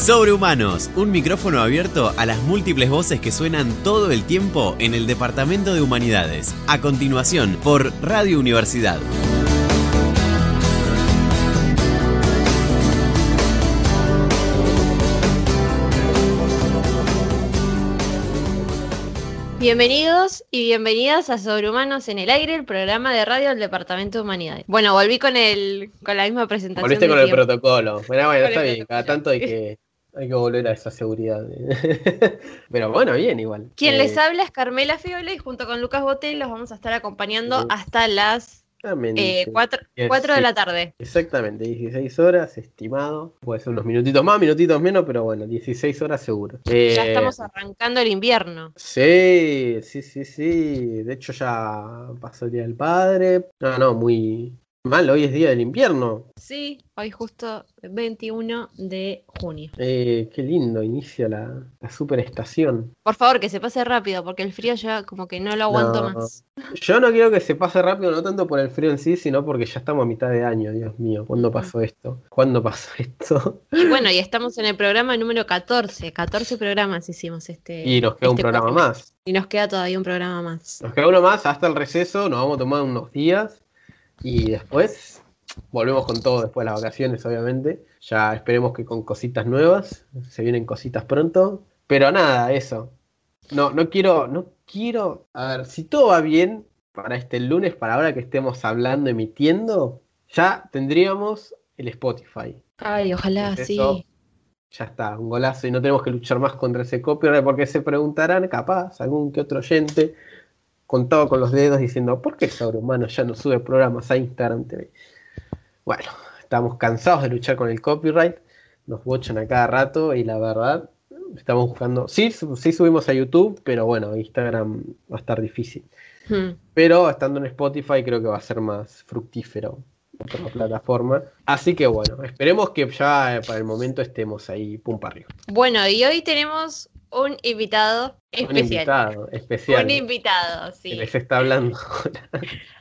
Sobrehumanos, un micrófono abierto a las múltiples voces que suenan todo el tiempo en el Departamento de Humanidades. A continuación, por Radio Universidad. Bienvenidos y bienvenidas a Sobrehumanos en el Aire, el programa de radio del Departamento de Humanidades. Bueno, volví con el con la misma presentación. Volviste con el protocolo. Bueno, bueno, está bien, cada tanto hay que, hay que volver a esa seguridad. Pero bueno, bien igual. Quien Eh, les habla es Carmela Fiole y junto con Lucas Botel los vamos a estar acompañando hasta las también eh, dice- 4, que de la tarde. Exactamente, 16 horas, estimado. Puede ser unos minutitos más, minutitos menos, pero bueno, 16 horas seguro. Ya Eh, estamos arrancando el invierno. Sí, sí, sí, sí. De hecho ya pasó el Día del Padre. No, no, muy mal. Hoy es Día del Invierno. Sí, hoy justo 21 de junio. Eh, qué lindo, inicia la, la superestación. Por favor, que se pase rápido porque el frío ya como que no lo aguanto No. más. Yo no quiero que se pase rápido, no tanto por el frío en sí, sino porque ya estamos a mitad de año, Dios mío. ¿Cuándo pasó esto? ¿Cuándo pasó esto? Y bueno, y estamos en el programa número 14. 14 programas hicimos este. Y nos queda un este programa más. Y nos queda todavía un programa más. Nos queda uno más hasta el receso, nos vamos a tomar unos días y después volvemos con todo después de las vacaciones, obviamente. Ya esperemos que con cositas nuevas, se vienen cositas pronto. Pero nada, eso. No, no quiero, no quiero. A ver, si todo va bien para este lunes, para ahora que estemos hablando, emitiendo, ya tendríamos el Spotify. Ay, ojalá, Entonces, sí. eso, Ya está, un golazo y no tenemos que luchar más contra ese copyright porque se preguntarán, capaz, algún que otro oyente contado con los dedos diciendo, ¿por qué Sobrehumano ya no sube programas a Instagram TV? Bueno, estamos cansados de luchar con el copyright, nos bochan a cada rato y la verdad, estamos buscando, sí, sí subimos a YouTube, pero bueno, Instagram va a estar difícil. Hmm. Pero estando en Spotify creo que va a ser más fructífero otra plataforma. Así que bueno, esperemos que ya eh, para el momento estemos ahí pum para arriba. Bueno, y hoy tenemos un invitado Un especial. invitado especial Un invitado, que sí. les está hablando.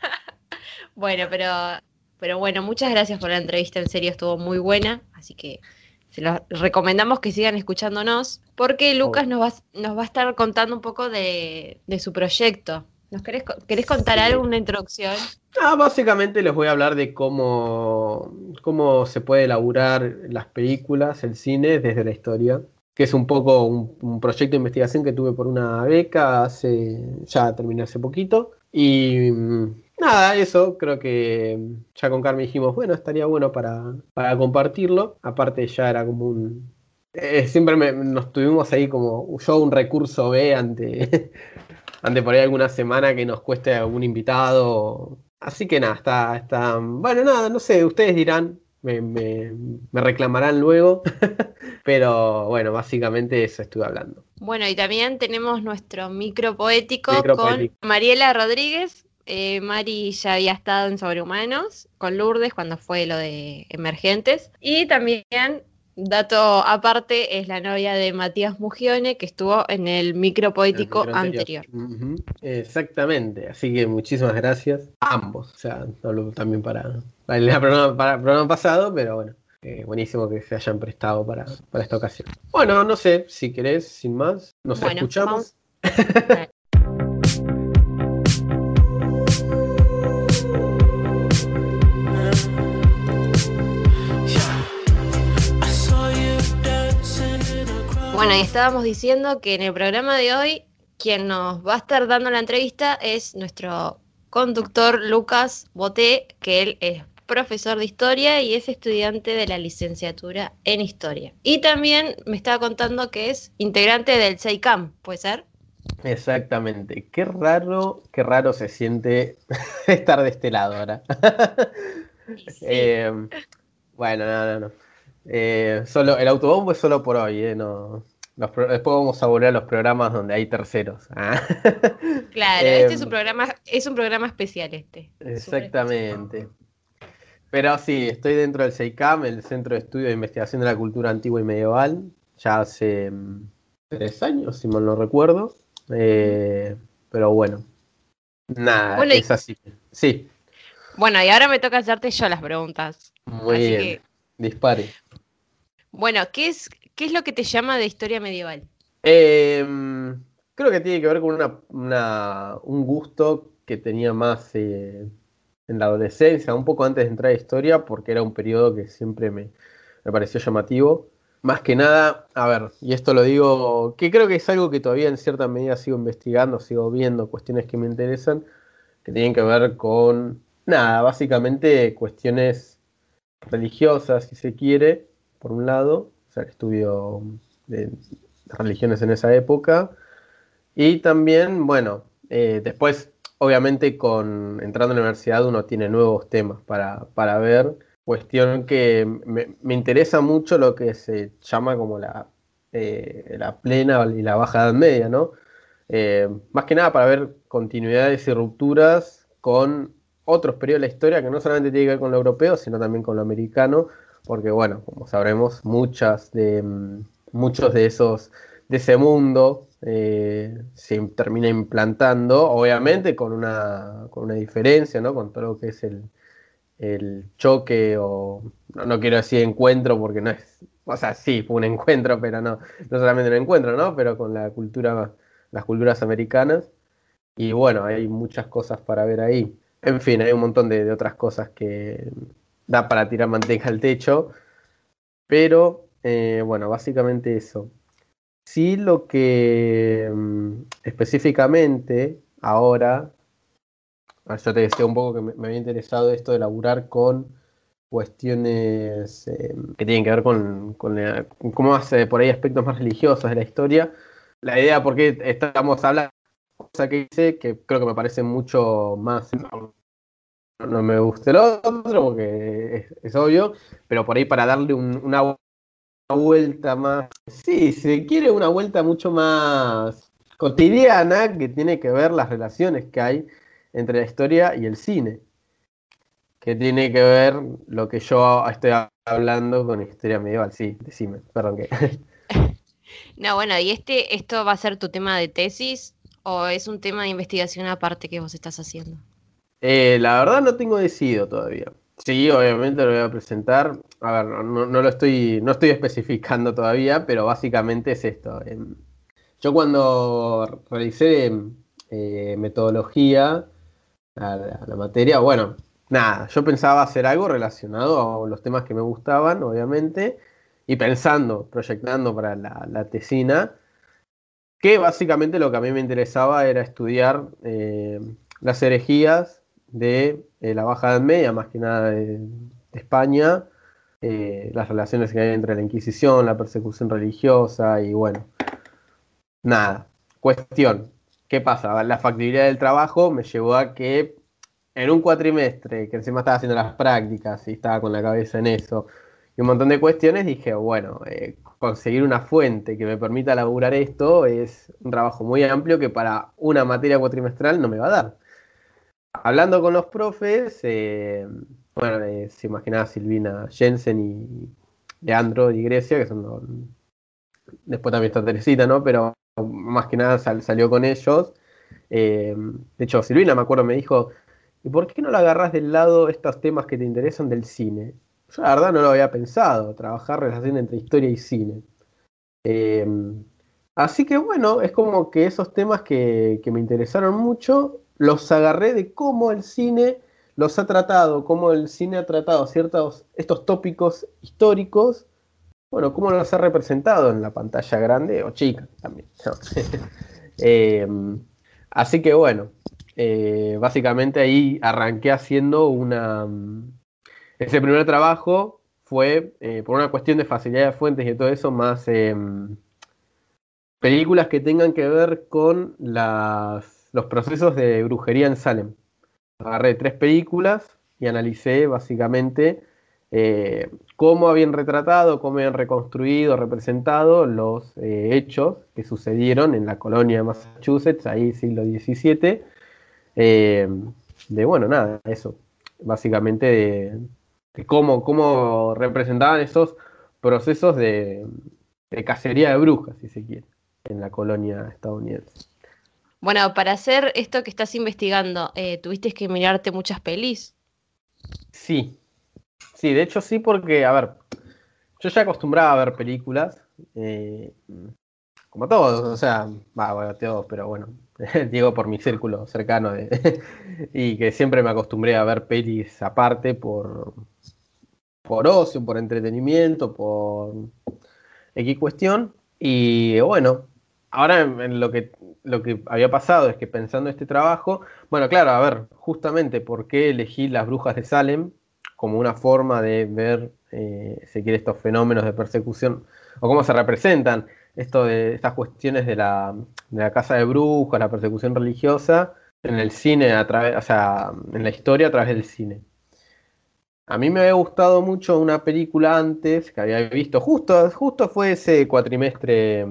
Bueno, pero, pero bueno, muchas gracias por la entrevista, en serio estuvo muy buena, así que se los recomendamos que sigan escuchándonos, porque Lucas nos va, nos va a estar contando un poco de, de su proyecto. ¿Nos querés, querés contar Sí. algo, una introducción? Ah, básicamente les voy a hablar de cómo, cómo se puede elaborar las películas, el cine desde la historia. Que es un poco un, proyecto de investigación que tuve por una beca hace, ya terminé hace poquito. Y mm, nada, eso, creo que mm, ya con Carmen dijimos, bueno, estaría bueno para, para compartirlo. Aparte ya era como un... eh, siempre nos tuvimos ahí como yo un recurso B ante, ante por ahí alguna semana que nos cueste algún invitado. Así que nada, está, está. Bueno, nada, no sé, ustedes dirán, me, me- me reclamarán luego. Pero bueno, básicamente eso estuve hablando. Bueno, y también tenemos nuestro micro poético Micro con. Mariela Rodríguez. Eh, Mari ya había estado en Sobrehumanos con Lourdes cuando fue lo de Emergentes. Y también, dato aparte, es la novia de Matías Mugione que estuvo en el micro poético El anterior. Exactamente, así que muchísimas gracias a ambos. O sea, hablo también para, para el programa, para el programa pasado, pero bueno. eh, buenísimo que se hayan prestado para, para esta ocasión. Bueno, no sé, si querés, sin más, nos Bueno, escuchamos. Bueno, y estábamos diciendo que en el programa de hoy, quien nos va a estar dando la entrevista es nuestro conductor Lucas Boté, que él es profesor de historia y es estudiante de la licenciatura en historia. Y también me estaba contando que es integrante del SEICAM, ¿puede ser? Exactamente. Qué raro, qué raro se siente estar de este lado ahora. Sí. Eh, bueno, no, no, no. Eh, solo, el autobombo es solo por hoy, eh, no. Los pro- después vamos a volver a los programas donde hay terceros. Ah. claro, este es un programa, es un programa especial este. Exactamente. Pero sí, estoy dentro del CEICAM, el Centro de Estudio de Investigación de la Cultura Antigua y Medieval, ya hace mm, tres años, si mal no recuerdo. Eh, pero bueno, nada, Bueno, y- es así. Sí, Bueno, y ahora me toca hacerte yo las preguntas. muy Así bien. que, Dispare. bueno, ¿qué es, ¿Qué es lo que te llama de historia medieval? Em, creo que tiene que ver con una, un gusto que tenía más eh, en la adolescencia, un poco antes de entrar a historia, porque era un periodo que siempre me, me pareció llamativo. Más que nada, a ver, y esto lo digo, que creo que es algo que todavía en cierta medida sigo investigando, sigo viendo cuestiones que me interesan, que tienen que ver con, nada, básicamente cuestiones religiosas, si se quiere, por un lado, o sea, el estudio de religiones en esa época, y también, bueno, eh, después, obviamente, con entrando a la universidad uno tiene nuevos temas para, para ver, cuestión que me, interesa mucho lo que se llama como la, eh, la plena y la baja edad media, ¿no? Eh, más que nada para ver continuidades y rupturas con otros periodos de la historia que no solamente tiene que ver con lo europeo, sino también con lo americano, porque bueno, como sabremos, muchas de, mm, muchos de esos, de ese mundo eh, se termina implantando, obviamente con una, con una diferencia, ¿no? Con todo lo que es el, el choque o no, quiero decir encuentro porque no es, o sea, sí, fue un encuentro, pero no, no solamente un encuentro, ¿no? Pero con la cultura, las culturas americanas. Y bueno, hay muchas cosas para ver ahí. En fin, hay un montón de, otras cosas que da para tirar manteca al techo. Pero eh, bueno, básicamente eso. Sí, lo que mm, específicamente ahora yo te decía un poco que me, había interesado esto de laburar con cuestiones eh, que tienen que ver con, cómo hace por ahí aspectos más religiosos de la historia. La idea por qué estamos hablando, cosa que hice, que creo que me parece mucho más... No, me gusta el otro porque es, obvio, pero por ahí para darle una vuelta más... Sí, se quiere una vuelta mucho más cotidiana que tiene que ver las relaciones que hay entre la historia y el cine, que tiene que ver lo que yo estoy hablando con historia medieval. Sí, decime, perdón que. No, bueno, ¿y este, esto va a ser tu tema de tesis o es un tema de investigación aparte que vos estás haciendo? Eh, la verdad no tengo decidido todavía. Sí, obviamente lo voy a presentar. A ver, no, lo estoy, no estoy especificando todavía, pero básicamente es esto. Em, yo cuando realicé eh, metodología, a la, materia. Bueno, nada, yo pensaba hacer algo relacionado a los temas que me gustaban, obviamente, y pensando, proyectando para la, tesina, que básicamente lo que a mí me interesaba era estudiar eh, las herejías de eh, la Baja Edad Media, más que nada de, España, eh, las relaciones que hay entre la Inquisición, la persecución religiosa y bueno, nada, cuestión. ¿Qué pasa? La factibilidad del trabajo me llevó a que en un cuatrimestre, que encima estaba haciendo las prácticas y estaba con la cabeza en eso, y un montón de cuestiones, dije, bueno, eh, conseguir una fuente que me permita laburar esto es un trabajo muy amplio que para una materia cuatrimestral no me va a dar. Hablando con los profes, eh, bueno, eh, se imaginaba Silvina Jensen y Leandro y Grecia, que son después también está Teresita, ¿no? Pero más que nada salió con ellos. Eh, de hecho, Silvina, me acuerdo, me dijo, ¿y por qué no lo agarras del lado estos temas que te interesan del cine? Yo la verdad no lo había pensado, trabajar relación entre historia y cine. Eh, así que bueno, es como que esos temas que, me interesaron mucho, los agarré de cómo el cine los ha tratado, cómo el cine ha tratado ciertos, estos tópicos históricos bueno, cómo los ha representado en la pantalla grande o chica también. Em, así que bueno, eh, básicamente ahí arranqué haciendo una... Ese primer trabajo fue, eh, por una cuestión de facilidad de fuentes y todo eso, más em, películas que tengan que ver con los procesos de brujería en Salem. Agarré tres películas y analicé básicamente eh, cómo habían retratado, cómo habían reconstruido, representado los eh, hechos que sucedieron en la colonia de Massachusetts, ahí siglo XVII, eh, de bueno, nada, eso, básicamente de, cómo, cómo, representaban esos procesos de, cacería de brujas, si se quiere, en la colonia estadounidense. Bueno, para hacer esto que estás investigando, ¿tuviste que mirarte muchas pelis? Sí, Sí, de hecho sí, porque, a ver, yo ya acostumbraba a ver películas, eh, como todos, o sea, va, bueno, todos, pero bueno, digo por mi círculo cercano de, y que siempre me acostumbré a ver pelis aparte por, por ocio, por entretenimiento, por X cuestión. Y bueno, ahora en, lo, que, lo que había pasado es que pensando este trabajo, bueno, claro, a ver, justamente por qué elegí las brujas de Salem como una forma de ver, eh, si quiere, estos fenómenos de persecución o cómo se representan esto de estas cuestiones de la, de la casa de brujas, la persecución religiosa en el cine, a través, o sea, en la historia a través del cine. A mí me había gustado mucho una película antes que había visto, justo, justo fue ese cuatrimestre,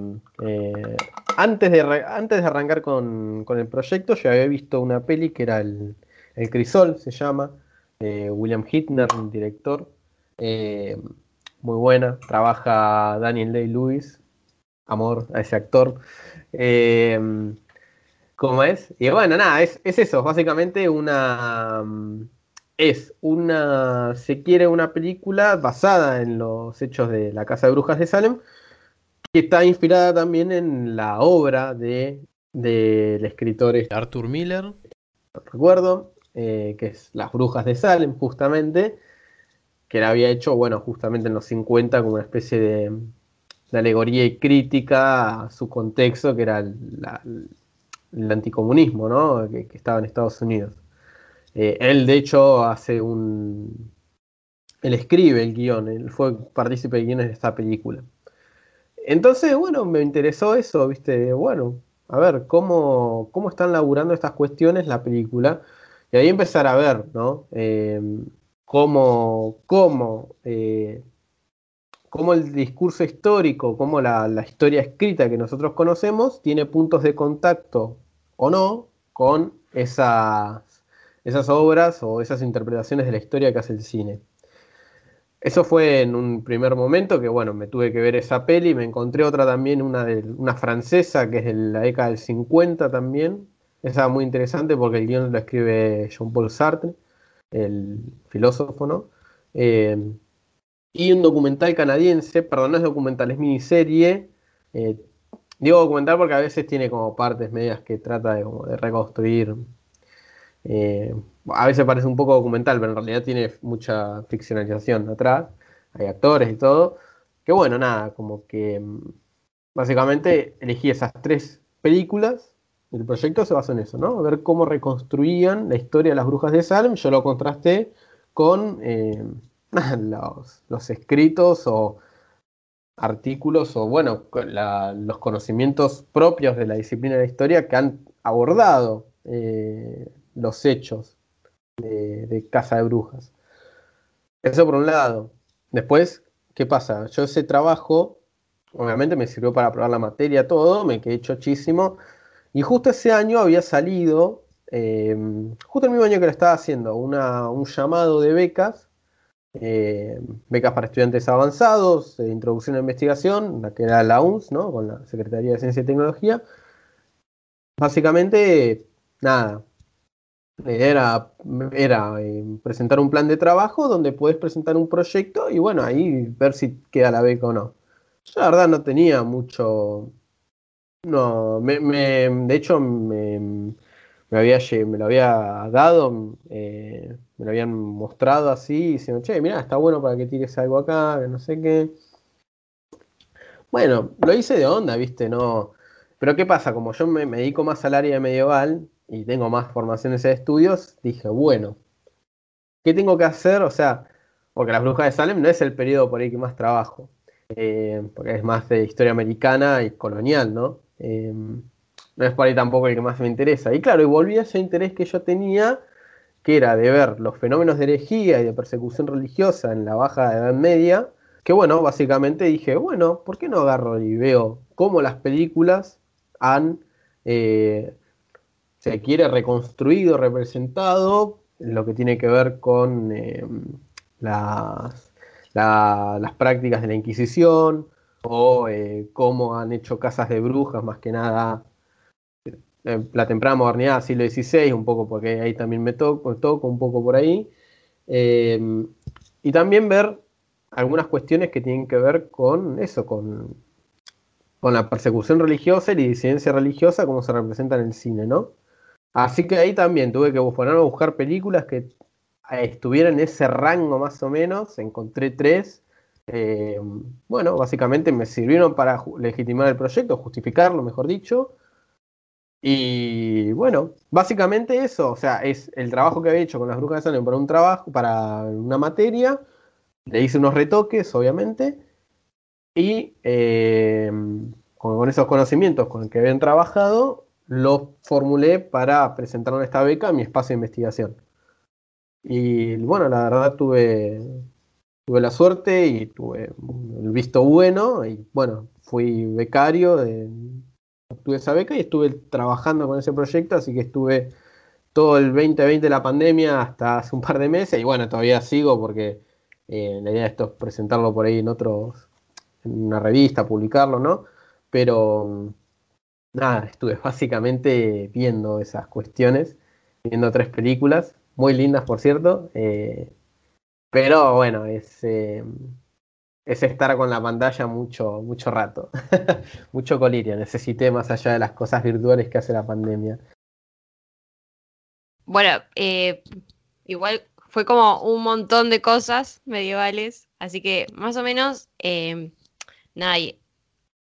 eh, antes, de, antes de arrancar con, el proyecto, yo había visto una peli que era El, el Crisol, se llama, William Hitner, director, eh, muy buena, trabaja Daniel Day-Lewis, amor a ese actor. Eh, ¿Cómo es? Y bueno, nada, es, eso, básicamente una... Es una, se quiere una película basada en los hechos de la Casa de Brujas de Salem, que está inspirada también en la obra de del escritor este, Arthur Miller, recuerdo, eh, que es Las Brujas de Salem, justamente, que la había hecho, bueno, justamente en los 50 como una especie de, alegoría y crítica a su contexto, que era el anticomunismo, ¿no? que, estaba en Estados Unidos. Eh, él, de hecho, hace un... Él escribe el guion, él fue partícipe de guiones de esta película. Entonces, bueno, me interesó eso, ¿viste? Bueno, a ver, ¿cómo, cómo están laburando estas cuestiones la película? Y ahí empezar a ver, ¿no? Eh, cómo, cómo eh, cómo el discurso histórico, cómo la, historia escrita que nosotros conocemos tiene puntos de contacto o no con esas, esas obras o esas interpretaciones de la historia que hace el cine. Eso fue en un primer momento que, bueno, me tuve que ver esa peli, me encontré otra también, una, de, una francesa que es de la década del 50 también. Esa muy interesante porque el guion lo escribe Jean-Paul Sartre, el filósofo, ¿no? Eh, y un documental canadiense, perdón, no es documental, es miniserie. Eh, digo documental porque a veces tiene como partes medias que trata de, reconstruir. Eh, a veces parece un poco documental, pero en realidad tiene mucha ficcionalización atrás. Hay actores y todo. Que bueno, nada, como que mm, básicamente elegí esas tres películas. El proyecto se basó en eso, ¿no? Ver cómo reconstruían la historia de las brujas de Salem. Yo lo contrasté con eh, los, escritos o artículos o, bueno, los conocimientos propios de la disciplina de la historia que han abordado eh, los hechos de, Casa de Brujas. Eso por un lado. Después, ¿qué pasa? Yo ese trabajo, obviamente me sirvió para probar la materia, todo, me quedé chochísimo. Y justo ese año había salido, eh, justo el mismo año que lo estaba haciendo, un llamado de becas eh, becas para estudiantes avanzados, eh, introducción a investigación, la que era la UNS, ¿no? con la Secretaría de Ciencia y Tecnología. Básicamente, nada, era, era eh, presentar un plan de trabajo donde puedes presentar un proyecto y bueno, ahí ver si queda la beca o no. Yo la verdad no tenía mucho... No, me, de hecho me, me, había, me lo había dado, eh, me lo habían mostrado así, diciendo, che, mira, está bueno para que tires algo acá, no sé qué. Bueno, lo hice de onda, viste, no. Pero ¿qué pasa? Como yo me, dedico más al área medieval y tengo más formaciones en estudios, dije, bueno, ¿qué tengo que hacer? O sea, porque las brujas de Salem no es el periodo por ahí que más trabajo, eh, porque es más de historia americana y colonial, ¿no? Eh, no es por ahí tampoco el que más me interesa. Y claro, y volví a ese interés que yo tenía, que era de ver los fenómenos de herejía y de persecución religiosa en la baja Edad Media, que bueno, básicamente dije, bueno, ¿por qué no agarro y veo cómo las películas han, eh, se quiere, reconstruido, representado lo que tiene que ver con eh, las, las prácticas de la Inquisición o eh, cómo han hecho casas de brujas, más que nada eh, la temprana modernidad, siglo XVI, un poco porque ahí también me toco, toco un poco por ahí. Eh, y también ver algunas cuestiones que tienen que ver con eso, con, con la persecución religiosa y la disidencia religiosa como se representa en el cine, ¿no? Así que ahí también tuve que ponerme a buscar películas que eh, estuvieran en ese rango más o menos, encontré tres. Eh, bueno, básicamente me sirvieron para legitimar el proyecto, justificarlo, mejor dicho. Y bueno, básicamente eso, o sea, es el trabajo que había hecho con las brujas de Salem para un trabajo, para una materia, le hice unos retoques, obviamente, y eh, con, esos conocimientos con los que habían trabajado, los formulé para presentar en esta beca a mi espacio de investigación. Y bueno, la verdad tuve, tuve la suerte y tuve el visto bueno, y bueno, fui becario, de, obtuve esa beca y estuve trabajando con ese proyecto, así que estuve todo el 2020 de la pandemia hasta hace un par de meses, y bueno, todavía sigo porque eh, la idea de esto es presentarlo por ahí en otros, en una revista, publicarlo, ¿no? Pero nada, estuve básicamente viendo esas cuestiones, viendo tres películas, muy lindas por cierto, eh, pero bueno, es, eh, es estar con la pantalla mucho, mucho rato, mucho colirio, necesité más allá de las cosas virtuales que hace la pandemia. Bueno, igual fue como un montón de cosas medievales, así que más o menos, eh, nada,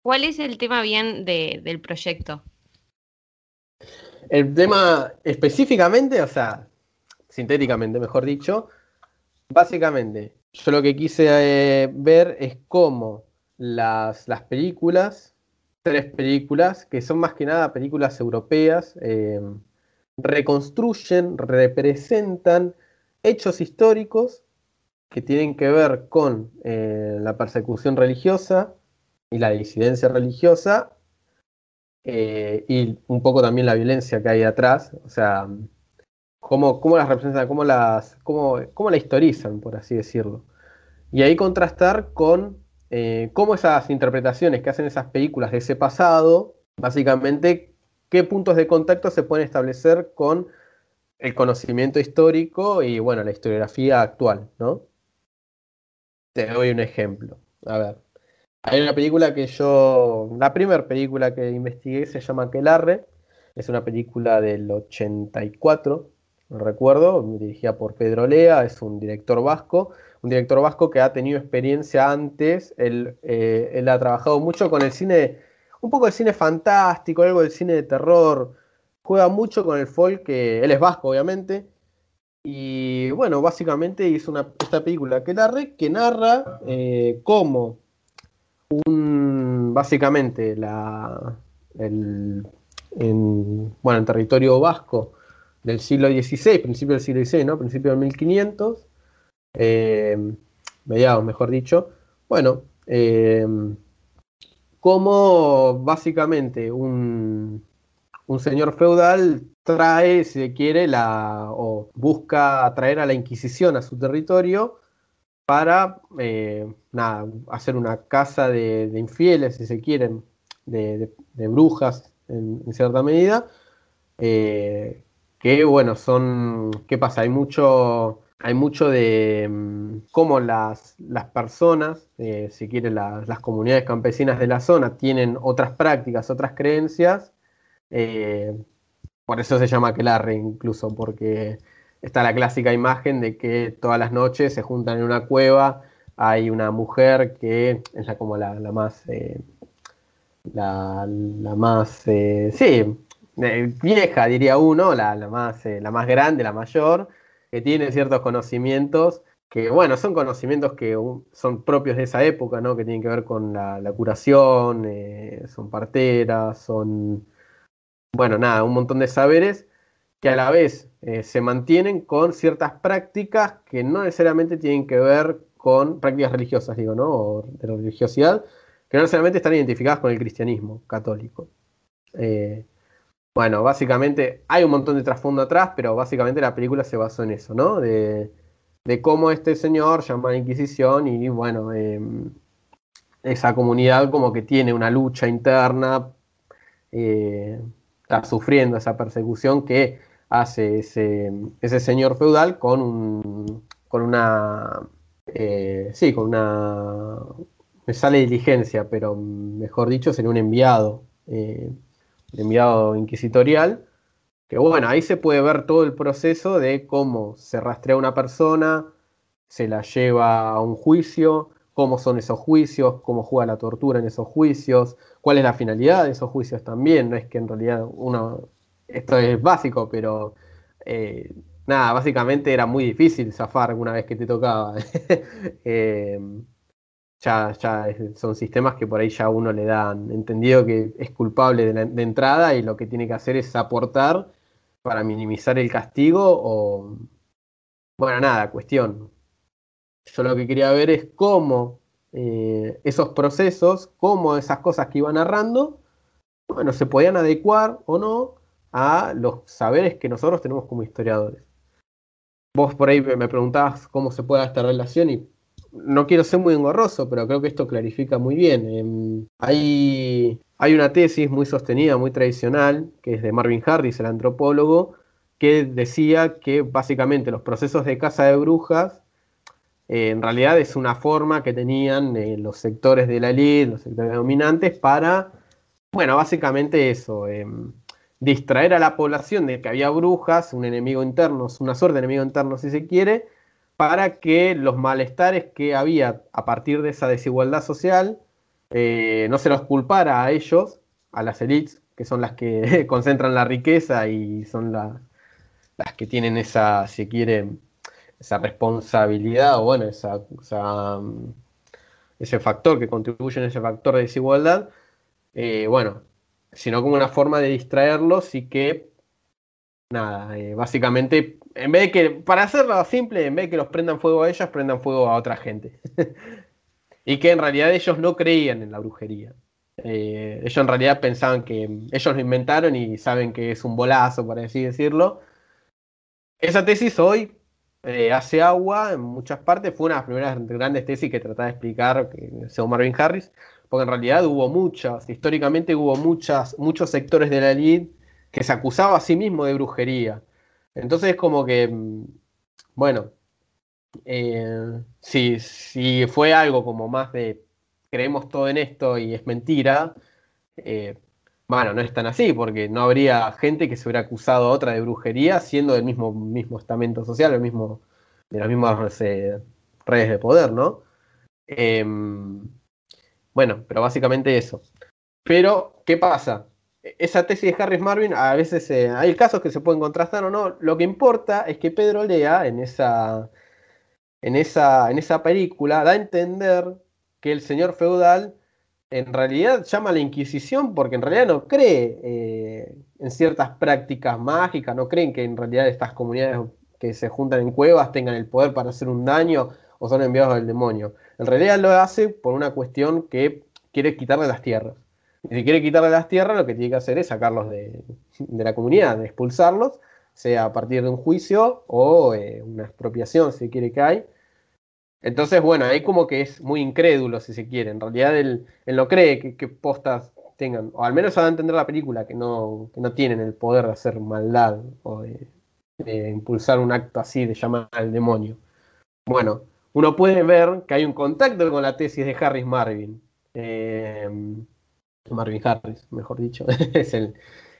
¿cuál es el tema bien del proyecto? El tema específicamente, o sea, sintéticamente, mejor dicho, básicamente, yo lo que quise eh, ver es cómo las, las, películas, tres películas, que son más que nada películas europeas, eh, reconstruyen, representan hechos históricos que tienen que ver con eh, la persecución religiosa y la disidencia religiosa eh, y un poco también la violencia que hay atrás, o sea, cómo, cómo las representan, cómo las, cómo, cómo la historizan, por así decirlo. Y ahí contrastar con eh, cómo esas interpretaciones que hacen esas películas de ese pasado, básicamente, qué puntos de contacto se pueden establecer con el conocimiento histórico y, bueno, la historiografía actual, ¿no? Te doy un ejemplo. A ver, hay una película que yo, la primera película que investigué se llama Quelarre, es una película del 84, no recuerdo, dirigida por Pedro Lea, es un director vasco, un director vasco que ha tenido experiencia antes, él, eh, él ha trabajado mucho con el cine, un poco de cine fantástico, algo del cine de terror, juega mucho con el folk, que él es vasco, obviamente. Y bueno, básicamente hizo una, esta película que narra eh, cómo un, básicamente la, el, en, bueno, en territorio vasco del siglo XVI, principio del siglo XVI, ¿no? Principio del 1500, eh, mediados, mejor dicho. Bueno, eh, cómo básicamente un, un señor feudal trae, si se quiere, la, o busca atraer a la Inquisición a su territorio para eh, hacer una casa de, infieles, si se quieren, de, brujas en, cierta medida. Eh, que bueno, son. ¿Qué pasa? Hay mucho. Hay mucho de mm, cómo las, las personas, eh, si quieren, las comunidades campesinas de la zona tienen otras prácticas, otras creencias, por eso se llama Aquelarre incluso, porque está la clásica imagen de que todas las noches se juntan en una cueva, hay una mujer que es la, como la, más, eh, la, más, eh, sí, vieja diría uno, la, más, la más grande, la mayor, que tiene ciertos conocimientos que bueno, son conocimientos que son propios de esa época, ¿no? Que tienen que ver con la, curación, son parteras, son bueno, nada, un montón de saberes que a la vez eh, se mantienen con ciertas prácticas que no necesariamente tienen que ver con prácticas religiosas, digo, ¿no? O de la religiosidad, que no necesariamente están identificadas con el cristianismo católico. Eh, bueno, básicamente hay un montón de trasfondo atrás, pero básicamente la película se basó en eso, ¿no? De, cómo este señor llama a la Inquisición y, bueno, em, esa comunidad como que tiene una lucha interna. Eh, está sufriendo esa persecución que hace ese, ese señor feudal con, un, con una eh, sí, con una, me sale diligencia, pero mejor dicho sería un enviado, eh, un enviado inquisitorial, que bueno, ahí se puede ver todo el proceso de cómo se rastrea una persona, se la lleva a un juicio, cómo son esos juicios, cómo juega la tortura en esos juicios, cuál es la finalidad de esos juicios también, no es que en realidad uno, esto es básico, pero eh, nada, básicamente era muy difícil zafar una vez que te tocaba. Eh, ya, ya son sistemas que por ahí ya uno le dan entendido que es culpable de, entrada y lo que tiene que hacer es aportar para minimizar el castigo o... Bueno, nada, cuestión. Yo lo que quería ver es cómo eh, esos procesos, cómo esas cosas que iban narrando, bueno, se podían adecuar o no a los saberes que nosotros tenemos como historiadores. Vos por ahí me preguntabas cómo se puede dar esta relación y no quiero ser muy engorroso, pero creo que esto clarifica muy bien. Em, hay, hay una tesis muy sostenida, muy tradicional, que es de Marvin Harris, el antropólogo, que decía que básicamente los procesos de caza de brujas eh, en realidad es una forma que tenían eh, los sectores de la elite, los sectores dominantes, para, bueno, básicamente eso, em, distraer a la población de que había brujas, un enemigo interno, una suerte de enemigo interno si se quiere, para que los malestares que había a partir de esa desigualdad social eh, no se los culpara a ellos, a las élites, que son las que concentran la riqueza y son las que tienen esa, si quiere, esa responsabilidad o bueno, esa, mm, ese factor que contribuye en ese factor de desigualdad, eh, bueno, sino como una forma de distraerlos y que, nada, eh, básicamente, en vez de que, para hacerlo simple, en vez de que los prendan fuego a ellos, prendan fuego a otra gente. y que en realidad ellos no creían en la brujería. Eh, ellos en realidad pensaban que ellos lo inventaron y saben que es un bolazo, por así decirlo. Esa tesis hoy eh, hace agua en muchas partes, fue una de las primeras grandes tesis que trataba de explicar, según Marvin Harris, porque en realidad hubo muchas, históricamente hubo muchas, muchos sectores de la elite que se acusaba a sí mismo de brujería. Entonces es como que, mm, bueno, eh, si, fue algo como más de creemos todo en esto y es mentira, eh, bueno, no es tan así, porque no habría gente que se hubiera acusado a otra de brujería siendo del mismo, mismo estamento social, el mismo, de las mismas eh, redes de poder, ¿no? Bueno, pero básicamente eso. Pero, ¿qué pasa? Esa tesis de Harris Marvin, a veces eh, hay casos que se pueden contrastar o no. Lo que importa es que Pedro Lea, en esa, en esa, en esa película, da a entender que el señor feudal en realidad llama a la Inquisición porque en realidad no cree eh, en ciertas prácticas mágicas, no creen que en realidad estas comunidades que se juntan en cuevas tengan el poder para hacer un daño o son enviados del demonio. En realidad lo hace por una cuestión que quiere quitarle las tierras. Y si quiere quitarle las tierras, lo que tiene que hacer es sacarlos de, la comunidad, de expulsarlos, sea a partir de un juicio o eh, una expropiación, si quiere que hay. Entonces, bueno, ahí como que es muy incrédulo, si se quiere. En realidad él, no cree que, postas tengan, o al menos a entender la película, que no, que no tienen el poder de hacer maldad o de, impulsar un acto así de llamar al demonio. Bueno, uno puede ver que hay un contacto con la tesis de Harris Marvin. Eh, Marvin Harris, mejor dicho. es el,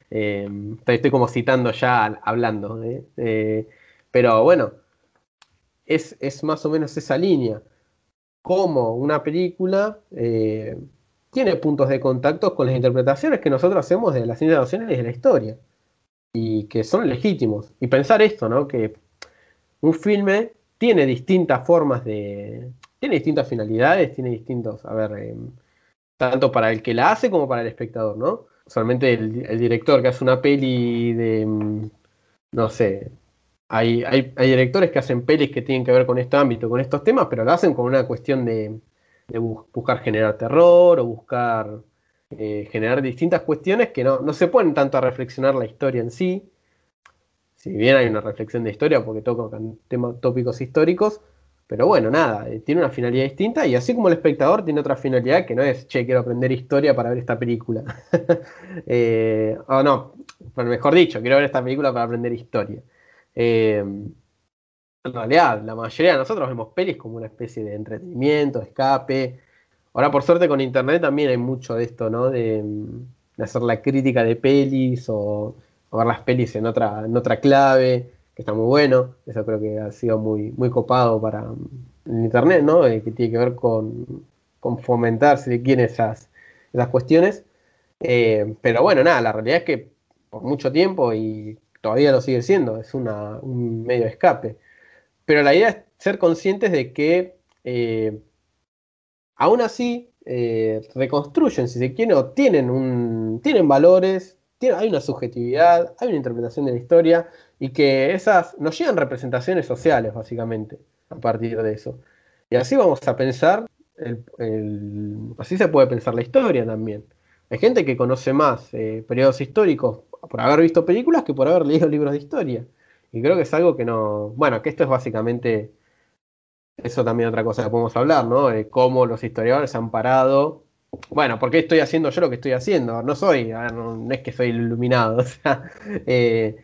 eh, estoy, como citando ya hablando. ¿eh? pero bueno, es, es, más o menos esa línea. Como una película tiene puntos de contacto con las interpretaciones que nosotros hacemos de las ciencias y de la historia. Y que son legítimos. Y pensar esto, ¿no? Que un filme tiene distintas formas de. Tiene distintas finalidades, tiene distintos. A ver, em, tanto para el que la hace como para el espectador, ¿no? Usualmente el, director que hace una peli de. Em, no sé. Hay, hay, hay, directores que hacen pelis que tienen que ver con este ámbito, con estos temas, pero lo hacen con una cuestión de, buscar generar terror o buscar eh, generar distintas cuestiones que no, no se ponen tanto a reflexionar la historia en sí, si bien hay una reflexión de historia porque tocan temas tópicos históricos, pero bueno, nada, eh, tiene una finalidad distinta y así como el espectador tiene otra finalidad que no es, che, quiero aprender historia para ver esta película. eh, o no, mejor dicho, quiero ver esta película para aprender historia. Eh, en realidad, la mayoría de nosotros vemos pelis como una especie de entretenimiento, escape. Ahora, por suerte, con internet también hay mucho de esto, ¿no? De, hacer la crítica de pelis o, ver las pelis en otra, en otra clave, que está muy bueno. Eso creo que ha sido muy, muy copado para el internet, ¿no? Eh, que tiene que ver con, con fomentar, si quieren, esas, esas cuestiones. Eh, pero bueno, nada, la realidad es que por mucho tiempo y todavía lo sigue siendo, es una, un medio de escape. Pero la idea es ser conscientes de que eh, aún así eh, reconstruyen, si se quiere, o tienen, un, tienen valores, hay una subjetividad, hay una interpretación de la historia y que esas nos llegan representaciones sociales, básicamente, a partir de eso. Y así vamos a pensar, así se puede pensar la historia también. Hay gente que conoce más eh, periodos históricos por haber visto películas que por haber leído libros de historia. Y creo que es algo que no. Bueno, que esto es básicamente. Eso también otra cosa que podemos hablar, ¿no? Cómo los historiadores han parado. Bueno, ¿por qué estoy haciendo yo lo que estoy haciendo? No soy, no, es que soy iluminado. O sea, eh,